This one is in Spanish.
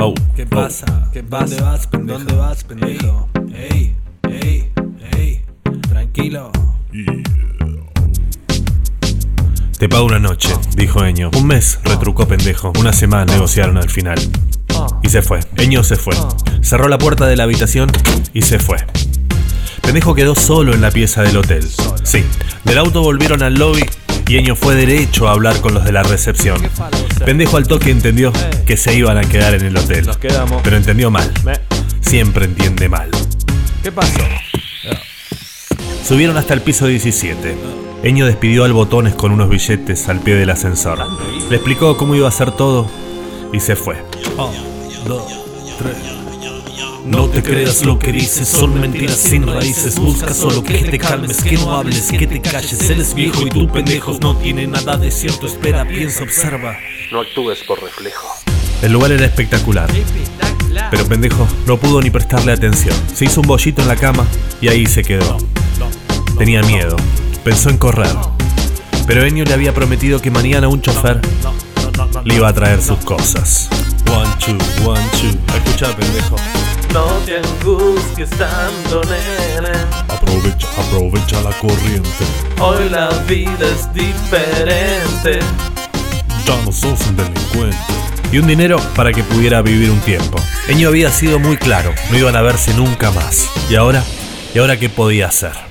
Oh, ¿Qué oh. pasa? ¿Qué pasa? ¿Dónde vas, pendejo? ¿Dónde vas, pendejo? Ey, ey, ey, tranquilo. Te pago una noche, dijo Eño. Un mes, retrucó pendejo. Una semana negociaron al final. Y se fue. Eño se fue. Cerró la puerta de la habitación y se fue. Pendejo quedó solo en la pieza del hotel. Sí, del auto volvieron al lobby y Eño fue derecho a hablar con los de la recepción. Pendejo al toque entendió que se iban a quedar en el hotel. Nos quedamos. Pero entendió mal. Siempre entiende mal. ¿Qué pasó? Subieron hasta el piso 17. Eño despidió al Botones con unos billetes al pie del ascensor. Le explicó cómo iba a hacer todo y se fue. No te creas lo que dices, son mentiras sin raíces. Busca solo que te calmes, que no hables, que te calles. Él es viejo y tú, pendejos, no tiene nada de cierto. Espera, piensa, observa. No actúes por reflejo. El lugar era espectacular, pero pendejo no pudo ni prestarle atención. Se hizo un bollito en la cama y ahí se quedó. Tenía miedo, pensó en correr. Pero Enio le había prometido que mañana un chofer le iba a traer sus cosas. One, two, one, two. Escucha, pendejo. No te angusties tanto, nene. Aprovecha, aprovecha la corriente. Hoy la vida es diferente. Ya no sos un delincuente. Y un dinero para que pudiera vivir un tiempo. Eño había sido muy claro, no iban a verse nunca más. ¿Y ahora? ¿Y ahora qué podía hacer?